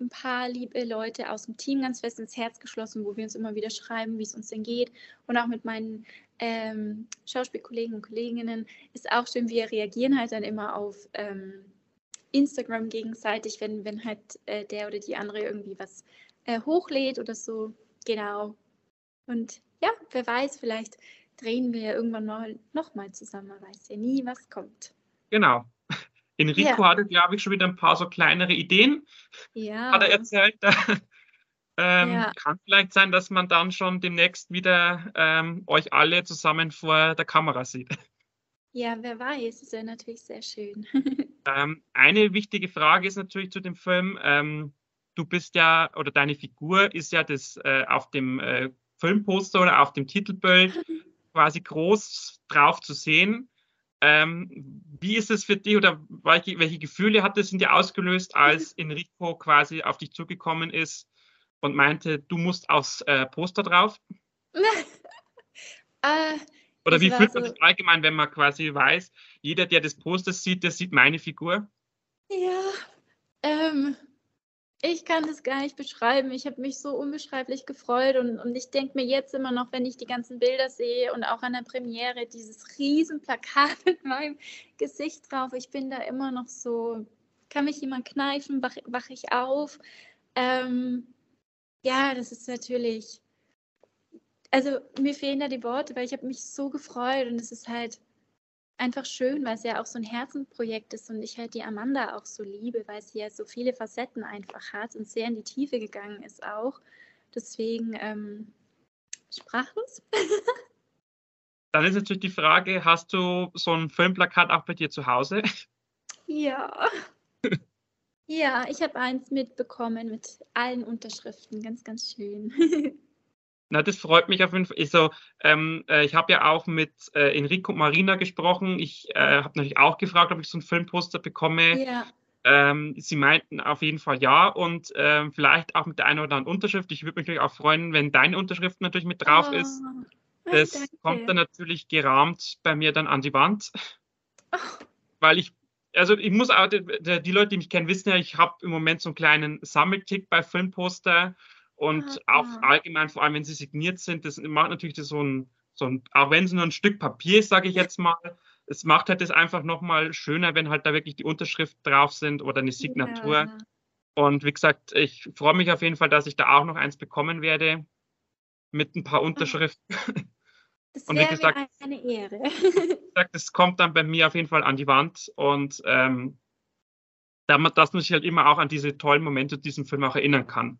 ein paar liebe Leute aus dem Team ganz fest ins Herz geschlossen, wo wir uns immer wieder schreiben, wie es uns denn geht. Und auch mit meinen ähm, Schauspielkollegen und Kolleginnen ist auch schön, wir reagieren halt dann immer auf ähm, Instagram gegenseitig, wenn, wenn halt äh, der oder die andere irgendwie was äh, hochlädt oder so. Genau. Und ja, wer weiß, vielleicht drehen wir ja irgendwann mal nochmal zusammen. Man weiß ja nie, was kommt. Genau. Enrico ja. hatte, glaube ich, schon wieder ein paar so kleinere Ideen. Ja. Hat er erzählt. Ähm, ja. Kann vielleicht sein, dass man dann schon demnächst wieder ähm, euch alle zusammen vor der Kamera sieht. Ja, wer weiß, ist ja natürlich sehr schön. ähm, eine wichtige Frage ist natürlich zu dem Film. Ähm, du bist ja, oder deine Figur ist ja das äh, auf dem äh, Filmposter oder auf dem Titelbild quasi groß drauf zu sehen. Ähm, wie ist es für dich oder welche, welche Gefühle hat es in dir ausgelöst, als Enrico quasi auf dich zugekommen ist und meinte, du musst aufs äh, Poster drauf? äh, oder wie fühlt man so sich allgemein, wenn man quasi weiß, jeder, der das Poster sieht, der sieht meine Figur? Ja, ähm, ich kann das gar nicht beschreiben. Ich habe mich so unbeschreiblich gefreut und, und ich denke mir jetzt immer noch, wenn ich die ganzen Bilder sehe und auch an der Premiere dieses riesen Plakat mit meinem Gesicht drauf, ich bin da immer noch so, kann mich jemand kneifen, wache wach ich auf. Ähm, ja, das ist natürlich, also mir fehlen da die Worte, weil ich habe mich so gefreut und es ist halt einfach schön, weil es ja auch so ein Herzenprojekt ist und ich halt die Amanda auch so liebe, weil sie ja so viele Facetten einfach hat und sehr in die Tiefe gegangen ist auch. Deswegen ähm, sprachlos. Dann ist natürlich die Frage, hast du so ein Filmplakat auch bei dir zu Hause? Ja. Ja, ich habe eins mitbekommen mit allen Unterschriften. Ganz, ganz schön. Na, das freut mich auf jeden Fall. Ich, so, ähm, äh, ich habe ja auch mit äh, Enrico und Marina gesprochen. Ich äh, habe natürlich auch gefragt, ob ich so ein Filmposter bekomme. Ja. Ähm, sie meinten auf jeden Fall ja und ähm, vielleicht auch mit der einen oder anderen Unterschrift. Ich würde mich natürlich auch freuen, wenn deine Unterschrift natürlich mit drauf oh, ist. Das danke. kommt dann natürlich gerahmt bei mir dann an die Wand. Oh. Weil ich, also ich muss auch, die, Leute, die mich kennen, wissen ja, ich habe im Moment so einen kleinen Sammeltick bei Filmposter. Und ah, auch ah. allgemein, vor allem wenn sie signiert sind, das macht natürlich das so ein, so ein, auch wenn es nur ein Stück Papier ist, sage ich jetzt mal, es macht halt das einfach nochmal schöner, wenn halt da wirklich die Unterschrift drauf sind oder eine Signatur. Ja. Und wie gesagt, ich freue mich auf jeden Fall, dass ich da auch noch eins bekommen werde mit ein paar Unterschriften. Das und wie gesagt, eine Ehre. gesagt, das kommt dann bei mir auf jeden Fall an die Wand und ähm, dass man sich halt immer auch an diese tollen Momente diesem Film auch erinnern kann.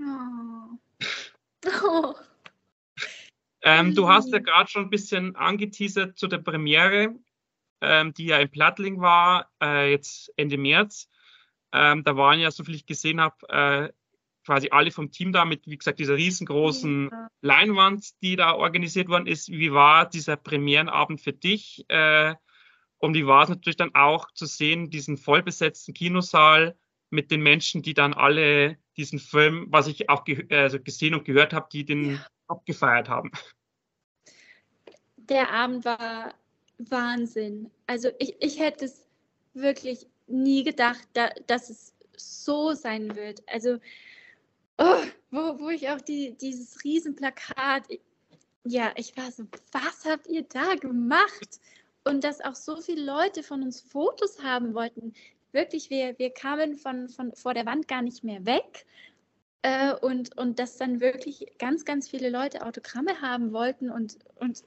Oh. oh. ähm, du hast ja gerade schon ein bisschen angeteasert zu der Premiere, ähm, die ja in Plattling war, äh, jetzt Ende März. Ähm, da waren ja, so viel ich gesehen habe, äh, quasi alle vom Team da mit, wie gesagt, dieser riesengroßen. Leinwand, die da organisiert worden ist. Wie war dieser Premierenabend für dich? Äh, und wie war es natürlich dann auch zu sehen, diesen vollbesetzten Kinosaal mit den Menschen, die dann alle diesen Film, was ich auch ge also gesehen und gehört habe, die den ja. abgefeiert haben. Der Abend war Wahnsinn. Also ich, ich hätte es wirklich nie gedacht, da, dass es so sein wird. Also oh, wo, wo ich auch die, dieses Riesenplakat, ja, ich war so, was habt ihr da gemacht? Und dass auch so viele Leute von uns Fotos haben wollten. Wirklich, wir, wir kamen von, von vor der Wand gar nicht mehr weg. Äh, und, und dass dann wirklich ganz, ganz viele Leute Autogramme haben wollten und, und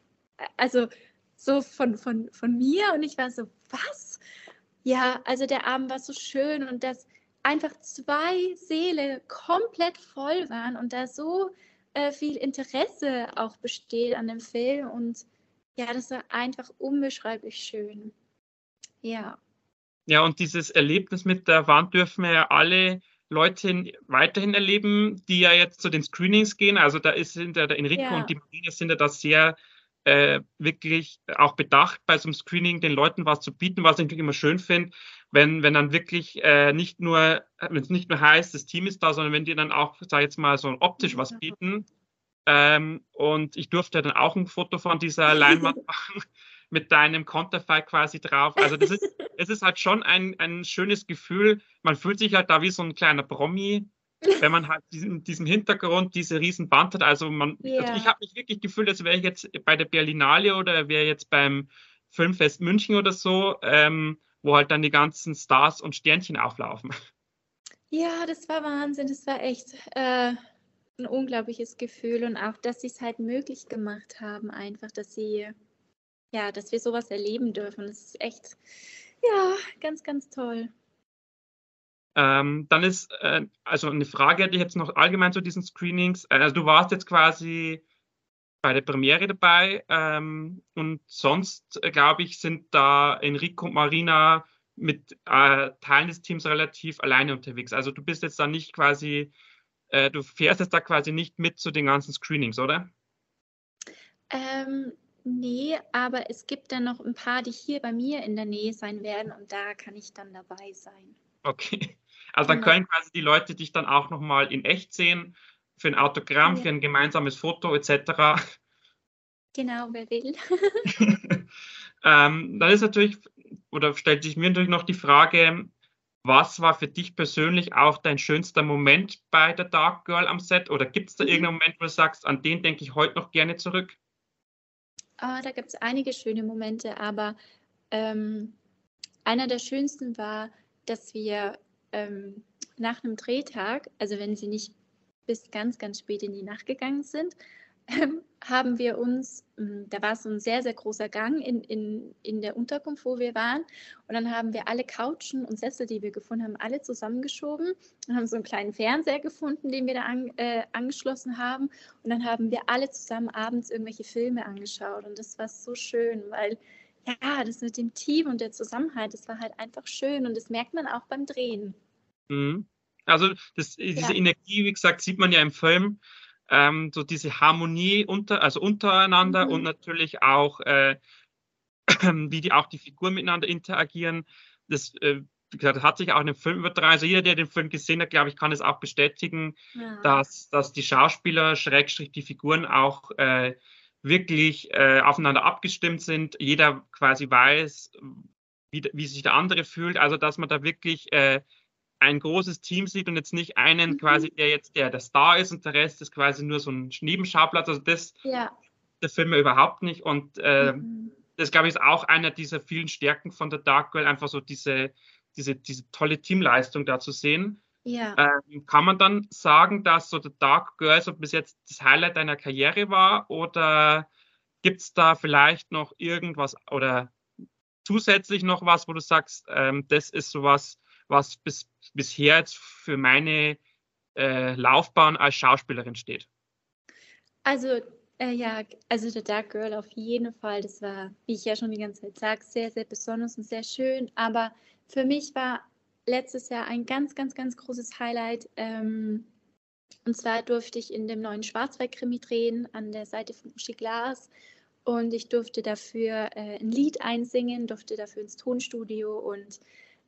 also so von, von, von mir. Und ich war so, was? Ja, also der Abend war so schön und das, einfach zwei Seele komplett voll waren und da so äh, viel Interesse auch besteht an dem Film. Und ja, das war einfach unbeschreiblich schön. Ja. Ja, und dieses Erlebnis mit der Wand dürfen wir ja alle Leute weiterhin erleben, die ja jetzt zu den Screenings gehen. Also da ist sind der Enrico ja. und die Marina sind ja da sehr äh, wirklich auch bedacht, bei so einem Screening den Leuten was zu bieten, was ich immer schön finde, wenn, wenn dann wirklich äh, nicht nur, wenn es nicht nur heißt, das Team ist da, sondern wenn die dann auch, sag ich jetzt mal, so optisch was bieten. Ähm, und ich durfte dann auch ein Foto von dieser Leinwand machen mit deinem Konterfei quasi drauf. Also das ist, es ist halt schon ein, ein schönes Gefühl. Man fühlt sich halt da wie so ein kleiner Promi wenn man halt diesen, diesem Hintergrund diese riesen Band hat. Also man, yeah. also ich habe mich wirklich gefühlt, als wäre ich jetzt bei der Berlinale oder wäre jetzt beim Filmfest München oder so, ähm, wo halt dann die ganzen Stars und Sternchen auflaufen. Ja, das war Wahnsinn. Das war echt äh, ein unglaubliches Gefühl und auch, dass sie es halt möglich gemacht haben, einfach, dass sie, ja, dass wir sowas erleben dürfen. Das ist echt, ja, ganz, ganz toll. Ähm, dann ist, äh, also eine Frage hätte ich jetzt noch allgemein zu diesen Screenings. Äh, also du warst jetzt quasi bei der Premiere dabei ähm, und sonst, äh, glaube ich, sind da Enrico und Marina mit äh, Teilen des Teams relativ alleine unterwegs. Also du bist jetzt da nicht quasi, äh, du fährst jetzt da quasi nicht mit zu den ganzen Screenings, oder? Ähm, nee, aber es gibt dann noch ein paar, die hier bei mir in der Nähe sein werden und da kann ich dann dabei sein. Okay. Also dann genau. können quasi die Leute dich dann auch nochmal in echt sehen, für ein Autogramm, ja. für ein gemeinsames Foto etc. Genau, wer will. ähm, dann ist natürlich, oder stellt sich mir natürlich noch die Frage, was war für dich persönlich auch dein schönster Moment bei der Dark Girl am Set? Oder gibt es da mhm. irgendeinen Moment, wo du sagst, an den denke ich heute noch gerne zurück? Oh, da gibt es einige schöne Momente, aber ähm, einer der schönsten war, dass wir ähm, nach einem Drehtag, also wenn sie nicht bis ganz, ganz spät in die Nacht gegangen sind, ähm, haben wir uns, ähm, da war so ein sehr, sehr großer Gang in, in, in der Unterkunft, wo wir waren. Und dann haben wir alle Couchen und Sessel, die wir gefunden haben, alle zusammengeschoben und haben so einen kleinen Fernseher gefunden, den wir da an, äh, angeschlossen haben. Und dann haben wir alle zusammen abends irgendwelche Filme angeschaut. Und das war so schön, weil ja, das mit dem Team und der Zusammenhalt, das war halt einfach schön. Und das merkt man auch beim Drehen. Mhm. Also das, diese ja. Energie, wie gesagt, sieht man ja im Film. Ähm, so diese Harmonie unter, also untereinander mhm. und natürlich auch, äh, wie die auch die Figuren miteinander interagieren. Das, äh, wie gesagt, hat sich auch in dem Film übertragen. Also jeder, der den Film gesehen hat, glaube ich, kann es auch bestätigen, ja. dass, dass die Schauspieler, Schrägstrich, die Figuren auch äh, wirklich äh, aufeinander abgestimmt sind. Jeder quasi weiß, wie, wie sich der andere fühlt. Also dass man da wirklich äh, ein großes Team sieht und jetzt nicht einen mhm. quasi, der jetzt der, der Star ist und der Rest ist quasi nur so ein Nebenschauplatz. Also das, ja. der Film überhaupt nicht. Und äh, mhm. das, glaube ich, ist auch einer dieser vielen Stärken von der Dark Girl, einfach so diese, diese, diese tolle Teamleistung da zu sehen. Ja. Ähm, kann man dann sagen, dass so der Dark Girl so bis jetzt das Highlight deiner Karriere war oder gibt es da vielleicht noch irgendwas oder zusätzlich noch was, wo du sagst, ähm, das ist sowas, was bis, bisher jetzt für meine äh, Laufbahn als Schauspielerin steht? Also äh, ja, also The Dark Girl auf jeden Fall. Das war, wie ich ja schon die ganze Zeit sage, sehr, sehr besonders und sehr schön. Aber für mich war letztes Jahr ein ganz, ganz, ganz großes Highlight. Ähm, und zwar durfte ich in dem neuen Schwarzwald-Krimi drehen an der Seite von Uschi Glas. Und ich durfte dafür äh, ein Lied einsingen, durfte dafür ins Tonstudio. Und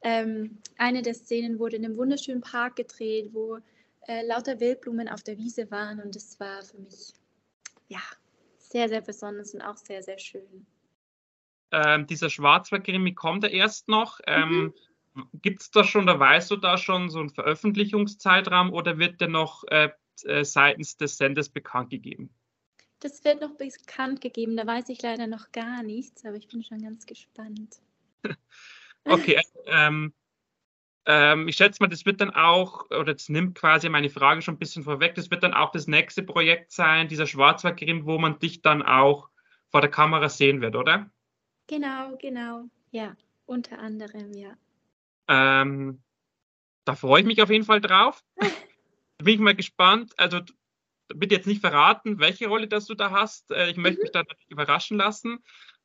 ähm, eine der Szenen wurde in einem wunderschönen Park gedreht, wo äh, lauter Wildblumen auf der Wiese waren. Und das war für mich ja, sehr, sehr besonders und auch sehr, sehr schön. Ähm, dieser Schwarzwald-Krimi kommt er erst noch. Ähm, mhm. Gibt es da schon, da weißt du da schon so einen Veröffentlichungszeitraum oder wird der noch äh, äh, seitens des Senders bekannt gegeben? Das wird noch bekannt gegeben, da weiß ich leider noch gar nichts, aber ich bin schon ganz gespannt. okay, ähm, ähm, ich schätze mal, das wird dann auch, oder das nimmt quasi meine Frage schon ein bisschen vorweg, das wird dann auch das nächste Projekt sein, dieser Schwarzwaldgrim, wo man dich dann auch vor der Kamera sehen wird, oder? Genau, genau, ja, unter anderem, ja. Ähm, da freue ich mich auf jeden Fall drauf. da bin ich mal gespannt. Also bitte jetzt nicht verraten, welche Rolle das du da hast. Äh, ich möchte mhm. mich da natürlich überraschen lassen.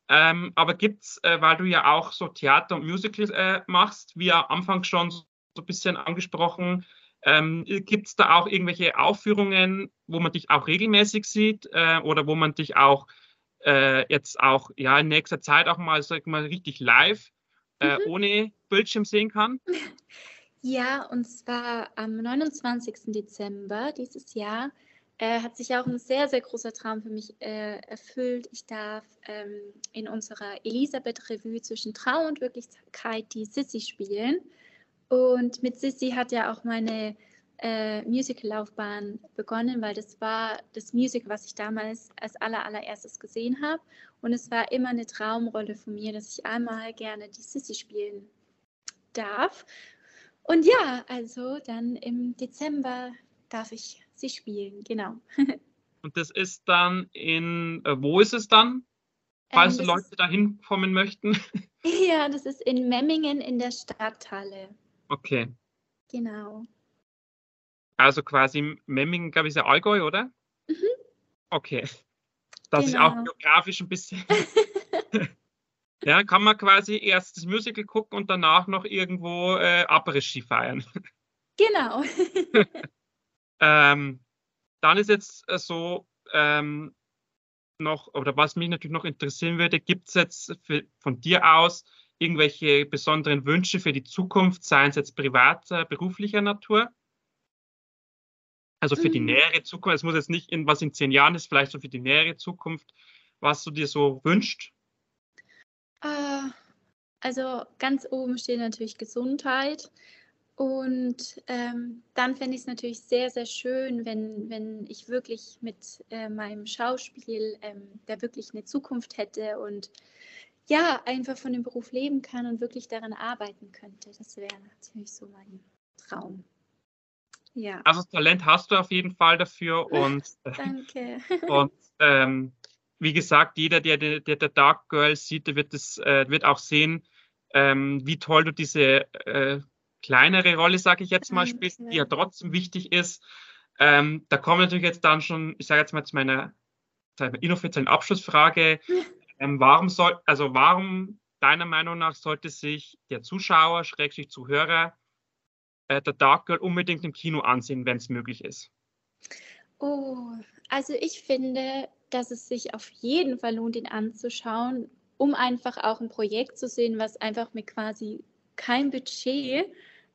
Ähm, aber gibt es, äh, weil du ja auch so Theater und Musicals äh, machst, wie ja Anfang schon so, ein bisschen angesprochen, ähm, gibt es da auch irgendwelche Aufführungen, wo man dich auch regelmäßig sieht äh, oder wo man dich auch äh, jetzt auch ja in nächster Zeit auch mal, sag mal richtig live äh, mhm. ohne Bildschirm sehen kann? Ja, und zwar am 29. Dezember dieses Jahr äh, hat sich auch ein sehr, sehr großer Traum für mich äh, erfüllt. Ich darf ähm, in unserer Elisabeth-Revue zwischen Traum und Wirklichkeit die Sissy spielen. Und mit Sissy hat ja auch meine äh, Musical-Laufbahn begonnen, weil das war das Musical, was ich damals als aller, allererstes gesehen habe. Und es war immer eine Traumrolle von mir, dass ich einmal gerne die Sissy spielen darf. Und ja, also dann im Dezember darf ich sie spielen, genau. Und das ist dann in, äh, wo ist es dann? Falls ähm, Leute da hinkommen möchten. Ja, das ist in Memmingen in der Stadthalle. Okay. Genau. Also quasi Memmingen, glaube ich, ist ja Allgäu, oder? Mhm. Okay. Das genau. ist auch geografisch ein bisschen. ja, kann man quasi erst das Musical gucken und danach noch irgendwo äh, Après-Ski feiern. Genau. Ähm, dann ist jetzt äh, so ähm, noch, oder was mich natürlich noch interessieren würde, gibt es jetzt für, von dir aus irgendwelche besonderen Wünsche für die Zukunft, seien es jetzt privater, beruflicher Natur? Also für die mhm. nähere Zukunft, es muss jetzt nicht in was in zehn Jahren ist, vielleicht so für die nähere Zukunft, was du dir so wünschst? Äh, also ganz oben steht natürlich Gesundheit. Und ähm, dann fände ich es natürlich sehr, sehr schön, wenn, wenn ich wirklich mit äh, meinem Schauspiel ähm, da wirklich eine Zukunft hätte und ja, einfach von dem Beruf leben kann und wirklich daran arbeiten könnte. Das wäre natürlich so mein Traum. Ja. Also das Talent hast du auf jeden Fall dafür und, Danke. und ähm, wie gesagt, jeder, der, der, der Dark Girl sieht, der wird, das, äh, wird auch sehen, ähm, wie toll du diese äh, kleinere Rolle, sage ich jetzt mal, spielst, die ja trotzdem wichtig ist. Ähm, da kommen natürlich jetzt dann schon, ich sage jetzt mal zu meiner, zu meiner inoffiziellen Abschlussfrage. Ähm, warum soll, also warum deiner Meinung nach sollte sich der Zuschauer, Schrägstrich Zuhörer, äh, der Dark Girl unbedingt im Kino ansehen, wenn es möglich ist? Oh, also ich finde, dass es sich auf jeden Fall lohnt, ihn anzuschauen, um einfach auch ein Projekt zu sehen, was einfach mit quasi kein Budget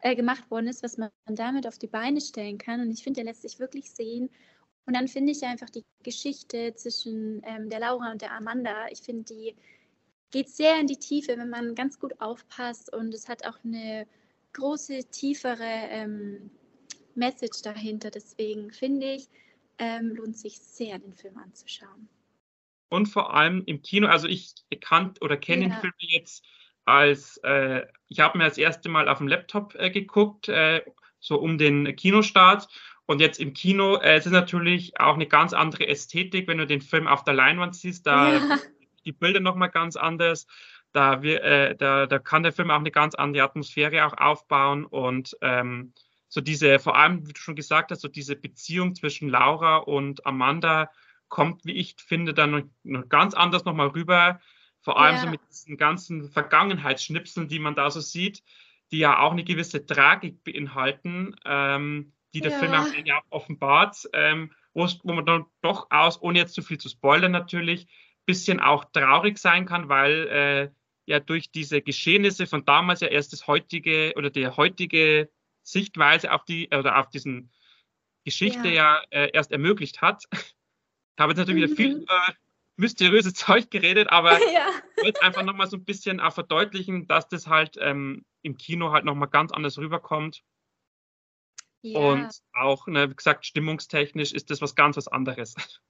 äh, gemacht worden ist, was man damit auf die Beine stellen kann. Und ich finde, der lässt sich wirklich sehen. Und dann finde ich einfach die Geschichte zwischen ähm, der Laura und der Amanda, ich finde, die geht sehr in die Tiefe, wenn man ganz gut aufpasst. Und es hat auch eine große, tiefere ähm, Message dahinter. Deswegen finde ich, ähm, lohnt sich sehr, den Film anzuschauen. Und vor allem im Kino, also ich kann oder kenne ja. den Film jetzt als äh, ich habe mir das erste Mal auf dem Laptop äh, geguckt, äh, so um den Kinostart. Und jetzt im Kino äh, es ist natürlich auch eine ganz andere Ästhetik, wenn du den Film auf der Leinwand siehst, da ja. die Bilder nochmal ganz anders. Da, wir, äh, da, da kann der Film auch eine ganz andere Atmosphäre auch aufbauen und ähm, so diese, vor allem, wie du schon gesagt hast, so diese Beziehung zwischen Laura und Amanda kommt, wie ich finde, dann noch ganz anders nochmal rüber. Vor allem ja. so mit diesen ganzen Vergangenheitsschnipseln, die man da so sieht, die ja auch eine gewisse Tragik beinhalten, ähm, die der ja. Film am Ende auch offenbart, ähm, wo man dann doch aus, ohne jetzt zu viel zu spoilern natürlich, bisschen auch traurig sein kann, weil äh, ja durch diese Geschehnisse von damals ja erst das heutige oder die heutige Sichtweise auf die oder auf diesen Geschichte ja, ja äh, erst ermöglicht hat. Ich habe jetzt natürlich mhm. wieder viel äh, mysteriöses Zeug geredet, aber ja. ich wollte einfach nochmal so ein bisschen auch verdeutlichen, dass das halt ähm, im Kino halt nochmal ganz anders rüberkommt. Ja. Und auch, ne, wie gesagt, stimmungstechnisch ist das was ganz was anderes.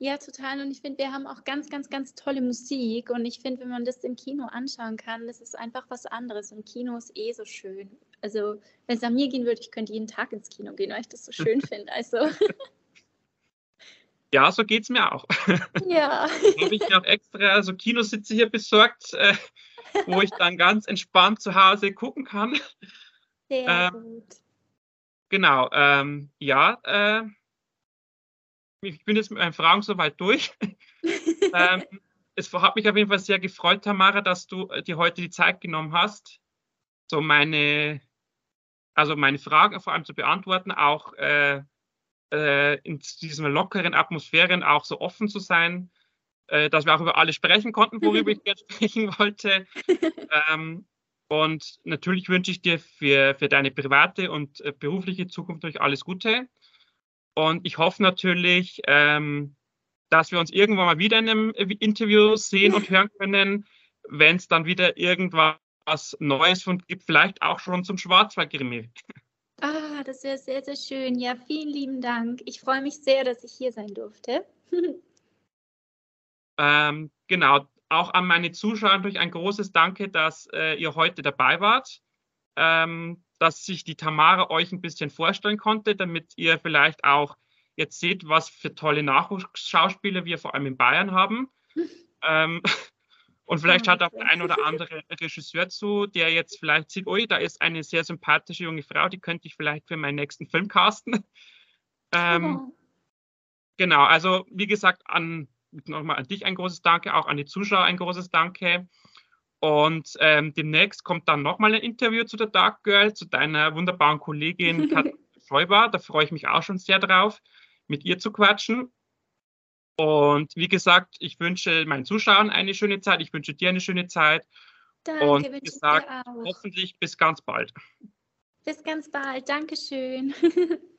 Ja, total. Und ich finde, wir haben auch ganz, ganz, ganz tolle Musik. Und ich finde, wenn man das im Kino anschauen kann, das ist einfach was anderes. Und Kino ist eh so schön. Also, wenn es an mir gehen würde, ich könnte jeden Tag ins Kino gehen, weil ich das so schön finde. Also. Ja, so geht es mir auch. Ja. habe ich mir auch extra also Kinositze hier besorgt, äh, wo ich dann ganz entspannt zu Hause gucken kann. Sehr ähm, gut. Genau, ähm, ja, äh, ich bin jetzt mit meinen Fragen soweit durch. ähm, es hat mich auf jeden Fall sehr gefreut, Tamara, dass du äh, dir heute die Zeit genommen hast, so meine, also meine Fragen vor allem zu beantworten, auch äh, äh, in diesen lockeren Atmosphären auch so offen zu sein, äh, dass wir auch über alles sprechen konnten, worüber ich jetzt sprechen wollte. Ähm, und natürlich wünsche ich dir für, für deine private und äh, berufliche Zukunft durch alles Gute. Und ich hoffe natürlich, ähm, dass wir uns irgendwann mal wieder in einem Interview sehen und hören können, wenn es dann wieder irgendwas Neues von gibt, vielleicht auch schon zum Schwarzwaldgrimmel. Ah, das wäre sehr, sehr schön. Ja, vielen lieben Dank. Ich freue mich sehr, dass ich hier sein durfte. ähm, genau, auch an meine Zuschauer durch ein großes Danke, dass äh, ihr heute dabei wart, ähm, dass sich die Tamara euch ein bisschen vorstellen konnte, damit ihr vielleicht auch jetzt seht, was für tolle Nachwuchsschauspieler wir vor allem in Bayern haben. ähm, und vielleicht hat auch der ein oder andere Regisseur zu, der jetzt vielleicht sieht, ui, da ist eine sehr sympathische junge Frau, die könnte ich vielleicht für meinen nächsten Film casten. ähm, oh. Genau, also wie gesagt, an, nochmal an dich ein großes Danke, auch an die Zuschauer ein großes Danke. Und ähm, demnächst kommt dann nochmal ein Interview zu der Dark Girl, zu deiner wunderbaren Kollegin Katrin Schäuber. Da freue ich mich auch schon sehr drauf, mit ihr zu quatschen. Und wie gesagt, ich wünsche meinen Zuschauern eine schöne Zeit. Ich wünsche dir eine schöne Zeit. Danke, und wie gesagt, hoffentlich bis ganz bald. Bis ganz bald. Dankeschön.